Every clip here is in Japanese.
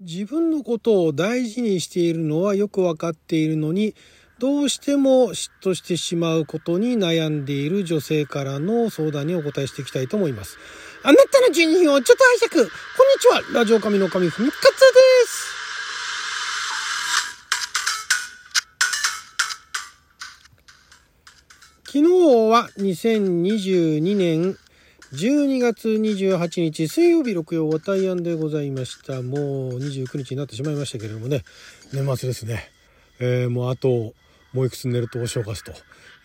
自分のことを大事にしているのはよくわかっているのに、どうしても嫉妬してしまうことに悩んでいる女性からの相談にお答えしていきたいと思います。あなたの12分をちょっと拝借。こんにちは。ラジオ神の神ふみかつです。昨日は2022年12月28日水曜日6曜は大安でございました。もう29日になってしまいましたけれどもね、年末ですね。えー、もうあと、もういくつ寝るとお正月と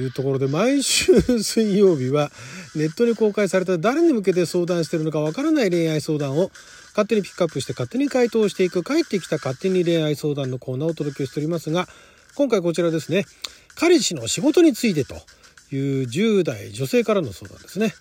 いうところで、毎週水曜日はネットに公開された誰に向けて相談してるのかわからない恋愛相談を勝手にピックアップして勝手に回答していく帰ってきた勝手に恋愛相談のコーナーをお届けしておりますが、今回こちらですね、彼氏の仕事についてという10代女性からの相談ですね。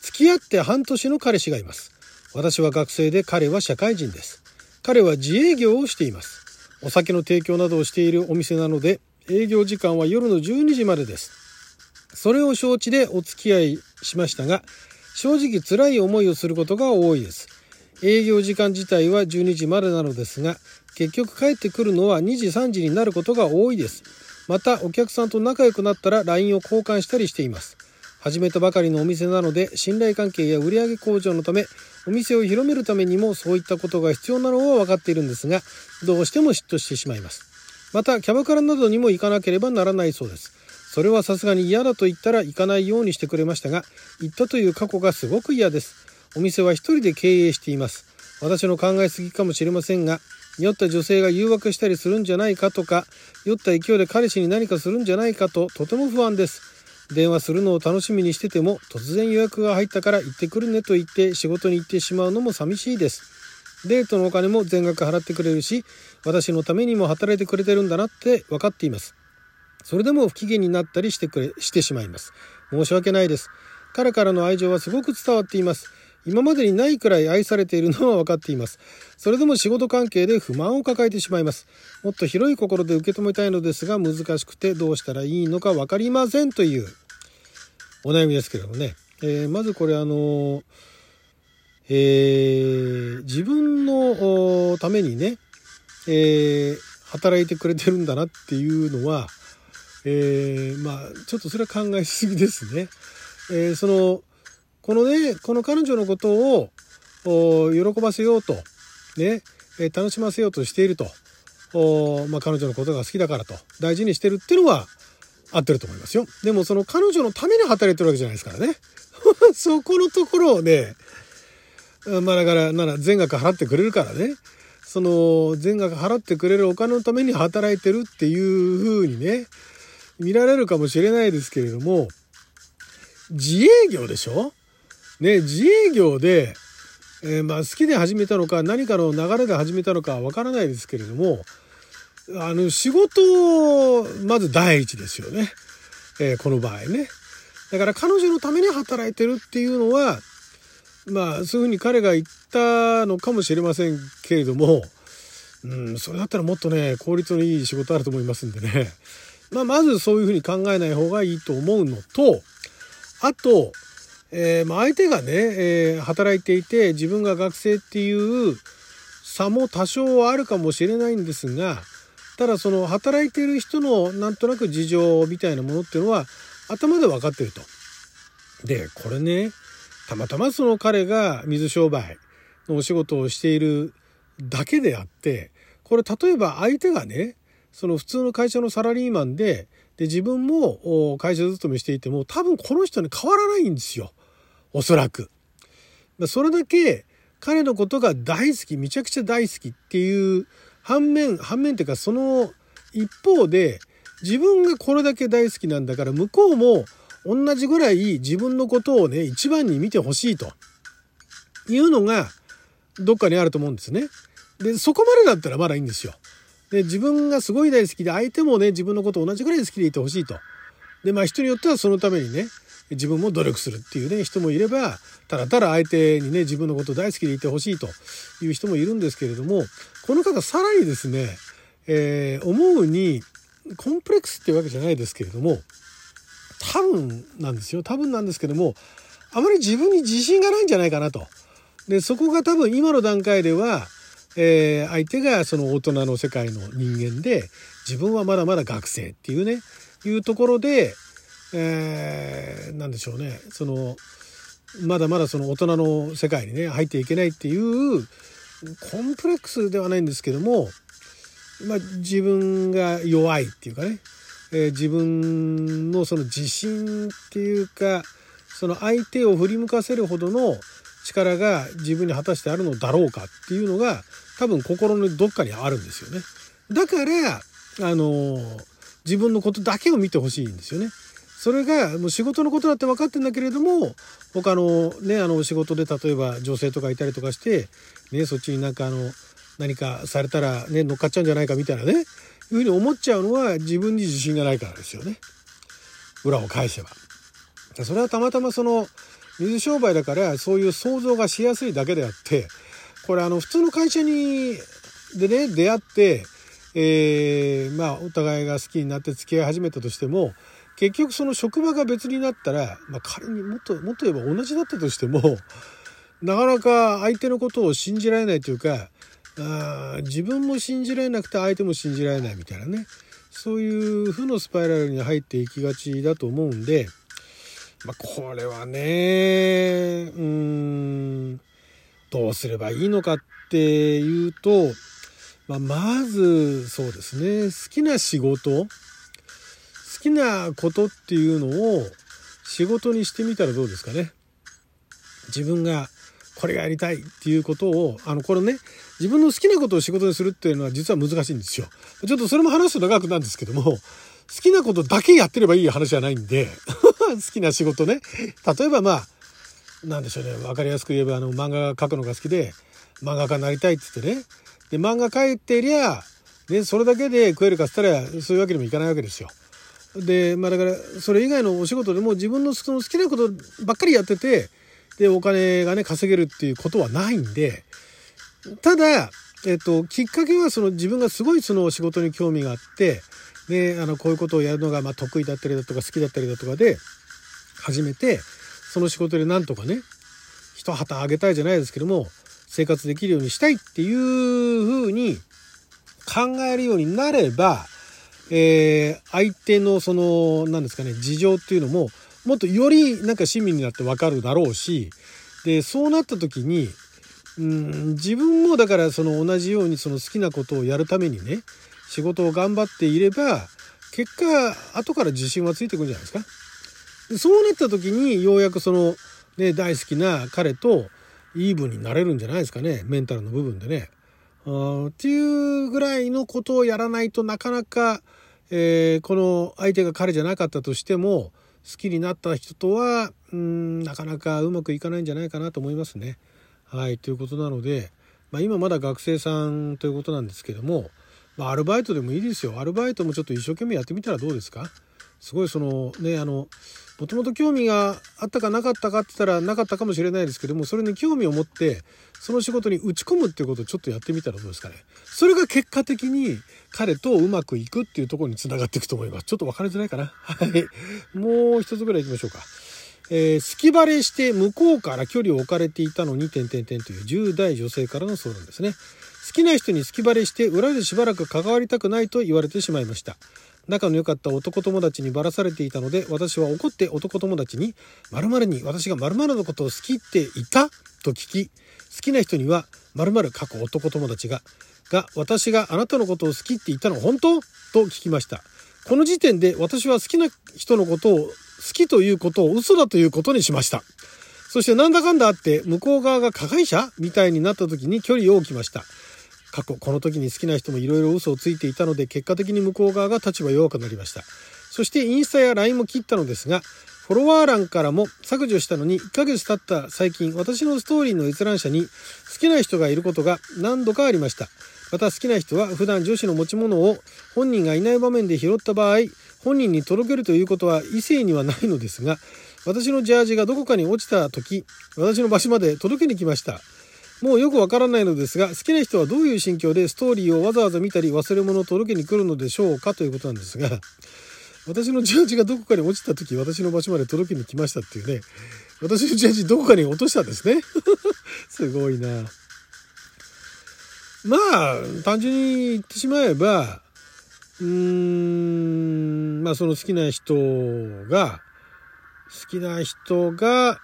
付き合って半年の彼氏がいます。私は学生で彼は社会人です。彼は自営業をしています。お酒の提供などをしているお店なので、営業時間は夜の12時までです。それを承知でお付き合いしましたが、正直辛い思いをすることが多いです。営業時間自体は12時までなのですが、結局帰ってくるのは2時3時になることが多いです。またお客さんと仲良くなったら LINE を交換したりしています。始めたばかりのお店なので信頼関係や売上向上のためお店を広めるためにもそういったことが必要なのは分かっているんですがどうしても嫉妬してしまいます。またキャバクラなどにも行かなければならないそうです。それはさすがに嫌だと言ったら行かないようにしてくれましたが行ったという過去がすごく嫌です。お店は一人で経営しています。私の考えすぎかもしれませんが酔った女性が誘惑したりするんじゃないかとか酔った勢いで彼氏に何かするんじゃないかととても不安です。電話するのを楽しみにしてても突然予約が入ったから行ってくるねと言って仕事に行ってしまうのも寂しいです。デートのお金も全額払ってくれるし私のためにも働いてくれてるんだなって分かっています。それでも不機嫌になったりしてくれしてしまいます。申し訳ないです。彼からの愛情はすごく伝わっています。今までにないくらい愛されているのは分かっています。それでも仕事関係で不満を抱えてしまいます。もっと広い心で受け止めたいのですが難しくてどうしたらいいのか分かりませんというお悩みですけどもね。えー、まずこれあのえー、自分のためにね、えー、働いてくれてるんだなっていうのは、えー、まあちょっとそれは考えすぎですね。えー、そのこのねこの彼女のことを喜ばせようとね、え、楽しませようとしているとお、まあ、彼女のことが好きだからと大事にしてるっていうのは合ってると思いますよ。でもその彼女のために働いてるわけじゃないですからね。そこのところをね、まあだからなら全額払ってくれるからね、その全額払ってくれるお金のために働いてるっていう風にね、見られるかもしれないですけれども、自営業でしょ？ね、自営業で、えー、まあ好きで始めたのか何かの流れで始めたのかわからないですけれども、あの、仕事、まず第一ですよね。えー、この場合ね。だから彼女のために働いてるっていうのは、まあ、そういうふうに彼が言ったのかもしれませんけれども、うん、それだったらもっとね、効率のいい仕事あると思いますんでね。まあ、まずそういうふうに考えない方がいいと思うのと、あと、えー、まあ、相手がね、えー、働いていて自分が学生っていう差も多少あるかもしれないんですが、ただその働いている人のなんとなく事情みたいなものっていうのは頭で分かってると。で、これね、たまたまその彼が水商売のお仕事をしているだけであって、これ例えば相手がね、その普通の会社のサラリーマンで、で自分も会社勤めしていても多分この人に変わらないんですよ。おそらく。それだけ彼のことが大好き、めちゃくちゃ大好きっていう反面、反面っていうかその一方で自分がこれだけ大好きなんだから向こうも同じぐらい自分のことをね、一番に見てほしいというのがどっかにあると思うんですね。で、そこまでだったらまだいいんですよ。で、自分がすごい大好きで相手もね、自分のこと同じぐらい好きでいてほしいと。で、まあ人によってはそのためにね、自分も努力するっていうね、人もいれば、ただただ相手にね、自分のこと大好きでいてほしいという人もいるんですけれども、この方さらにですね、えー、思うに、コンプレックスっていうわけじゃないですけれども、多分なんですよ。多分なんですけども、あまり自分に自信がないんじゃないかなと。で、そこが多分今の段階では、えー、相手がその大人の世界の人間で自分はまだまだ学生っていうねいうところで、えー、なんでしょうねそのまだまだその大人の世界にね入っていけないっていうコンプレックスではないんですけども、まあ、自分が弱いっていうかね、えー、自分のその自信っていうかその相手を振り向かせるほどの力が自分に果たしてあるのだろうかっていうのが多分心のどっかにあるんですよね。だからあの自分のことだけを見てほしいんですよね。それがもう仕事のことだって分かってんだけれども他のねあの仕事で例えば女性とかいたりとかして、ね、そっちになんかあの何かされたらね乗っかっちゃうんじゃないかみたいなねいうふうに思っちゃうのは自分に自信がないからですよね裏を返せば。それはたまたまその水商売だからそういう想像がしやすいだけであってこれあの普通の会社にでね出会って、えー、まあお互いが好きになって付き合い始めたとしても結局その職場が別になったら、まあ、仮にもっともっと言えば同じだったとしても なかなか相手のことを信じられないというかあ自分も信じられなくて相手も信じられないみたいなね。そういう負のスパイラルに入っていきがちだと思うんで、まあ、これはねうんどうすればいいのかっていうと、まあ、まずそうですね好きな仕事好きなことっていうのを仕事にしてみたらどうですかね？自分がこれがやりたいっていうことを、あの、これね、自分の好きなことを仕事にするっていうのは実は難しいんですよ。ちょっとそれも話すと長くなるんですけども、好きなことだけやってればいい話じゃないんで、好きな仕事ね。例えばまあ、なんでしょうね、分かりやすく言えばあの漫画描くのが好きで、漫画家になりたいって言ってね。で、漫画描いてりゃ、ね、それだけで食えるかっつったら、そういうわけにもいかないわけですよ。でまあだからそれ以外のお仕事でも自分の好きなことばっかりやっててでお金がね稼げるっていうことはないんでただ、えっと、きっかけはその自分がすごいその仕事に興味があってであのこういうことをやるのがまあ得意だったりだとか好きだったりだとかで始めてその仕事でなんとかね一旗あげたいじゃないですけども生活できるようにしたいっていうふうに考えるようになればえー、相手のその何ですかね事情っていうのももっとよりなんか親身になって分かるだろうしでそうなった時にうん自分もだからその同じようにその好きなことをやるためにね仕事を頑張っていれば結果後から自信はついてくるんじゃないですか。そうなった時にようやくその、ね、大好きな彼とイーブンになれるんじゃないですかねメンタルの部分でね。あっていうぐらいのことをやらないとなかなかえー、この相手が彼じゃなかったとしても好きになった人とはうんなかなかうまくいかないんじゃないかなと思いますね。はいということなので、まあ、今まだ学生さんということなんですけども、まあ、アルバイトでもいいですよアルバイトもちょっと一生懸命やってみたらどうですか？すごいそのねあのもともと興味があったかなかったかって言ったらなかったかもしれないですけどもそれに興味を持ってその仕事に打ち込むっていうことをちょっとやってみたらどうですかね。それが結果的に彼とうまくいくっていうところにつながっていくと思います。ちょっと分かりづらいかな。はい。もう一つぐらい行きましょうか。えー、隙バレして向こうから距離を置かれていたのに、点々点という10代女性からの相談ですね。好きな人に隙バレして裏でしばらく関わりたくないと言われてしまいました。仲の良かった男友達にばらされていたので私は怒って男友達に「〇〇に私が〇〇のことを好きって言った?」と聞き好きな人には〇〇過去男友達が「が私があなたのことを好きって言ったの本当?」と聞きましたこの時点で私は好きな人のことを好きということを嘘だということにしましたそしてなんだかんだあって向こう側が加害者みたいになった時に距離を置きました過去この時に好きな人もいろいろ嘘をついていたので結果的に向こう側が立場弱くなりました。そしてインスタや LINE も切ったのですがフォロワー欄からも削除したのに1ヶ月経った最近私のストーリーの閲覧者に好きな人がいることが何度かありました。また好きな人は普段女子の持ち物を本人がいない場面で拾った場合本人に届けるということは異性にはないのですが私のジャージがどこかに落ちた時私の場所まで届けに来ました。もうよくわからないのですが好きな人はどういう心境でストーリーをわざわざ見たり忘れ物を届けに来るのでしょうかということなんですが私のジャージがどこかに落ちた時私の場所まで届けに来ましたっていうね私のジャージどこかに落としたんですね すごいな。えー、好きな人はどういう心境でストーリーをわざわざ見たり忘れ物を届けに来るのでしょうかということなんですが私のジャージがどこかに落ちた時私の場所まで届けに来ましたっていうね私のジャージどこかに落としたんですねすごいなまあ単純に言ってしまえばうーんまあその好きな人が好きな人が、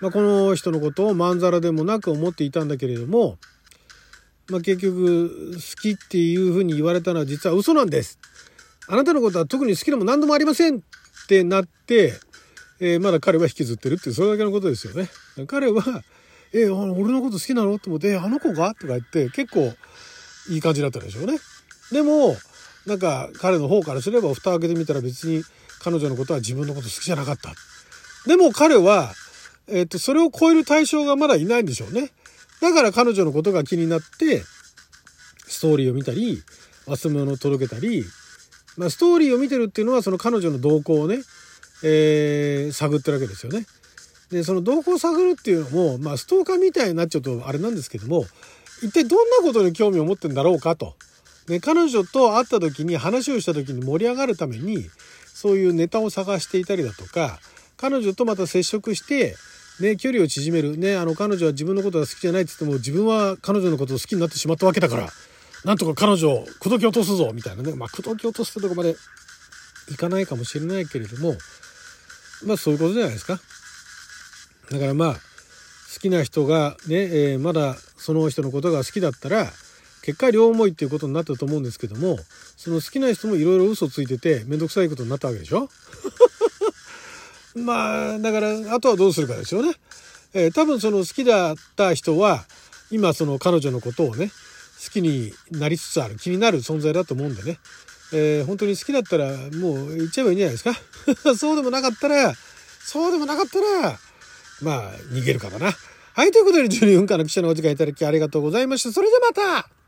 まあ、この人のことをまんざらでもなく思っていたんだけれども、まあ、結局好きっていうふうに言われたのは実は嘘なんです。あなたのことは特に好きでも何でもありませんってなって、えー、まだ彼は引きずってるってそれだけのことですよね。彼は「えー、俺のこと好きなの?」と思って「あの子が?」とか言って結構いい感じだったでしょうね。でもなんか彼の方からすれば蓋開けてみたら別に彼女のことは自分のこと好きじゃなかった。でも彼は、えっ、と、それを超える対象がまだいないんでしょうね。だから彼女のことが気になって、ストーリーを見たり、忘れ物を届けたり、まあ、ストーリーを見てるっていうのはその彼女の動向をね、えー、探ってるわけですよね。で、その動向を探るっていうのも、まあ、ストーカーみたいになっちゃうとあれなんですけども、一体どんなことに興味を持ってんだろうかと。ね、彼女と会った時に話をした時に盛り上がるために、そういうネタを探していたりだとか、彼女とまた接触して、ね、距離を縮める。ね、あの、彼女は自分のことが好きじゃないって言っても、自分は彼女のことを好きになってしまったわけだから、なんとか彼女を口説き落とすぞみたいなね。まあ、口説き落とすってとこまでいかないかもしれないけれども、まあ、そういうことじゃないですか。だからまあ、好きな人がね、えー、まだその人のことが好きだったら、結果両思いっていうことになったと思うんですけどもその好きな人もいろいろ嘘ついてて面倒くさいことになったわけでしょまあだからあとはどうするかですよね。えー、多分その好きだった人は今その彼女のことをね好きになりつつある気になる存在だと思うんでね、えー、本当に好きだったらもう言っちゃえばいいんじゃないですか そうでもなかったらそうでもなかったらまあ逃げるかだな。はいということで12分間の記者のお時間いただきありがとうございました。それではまた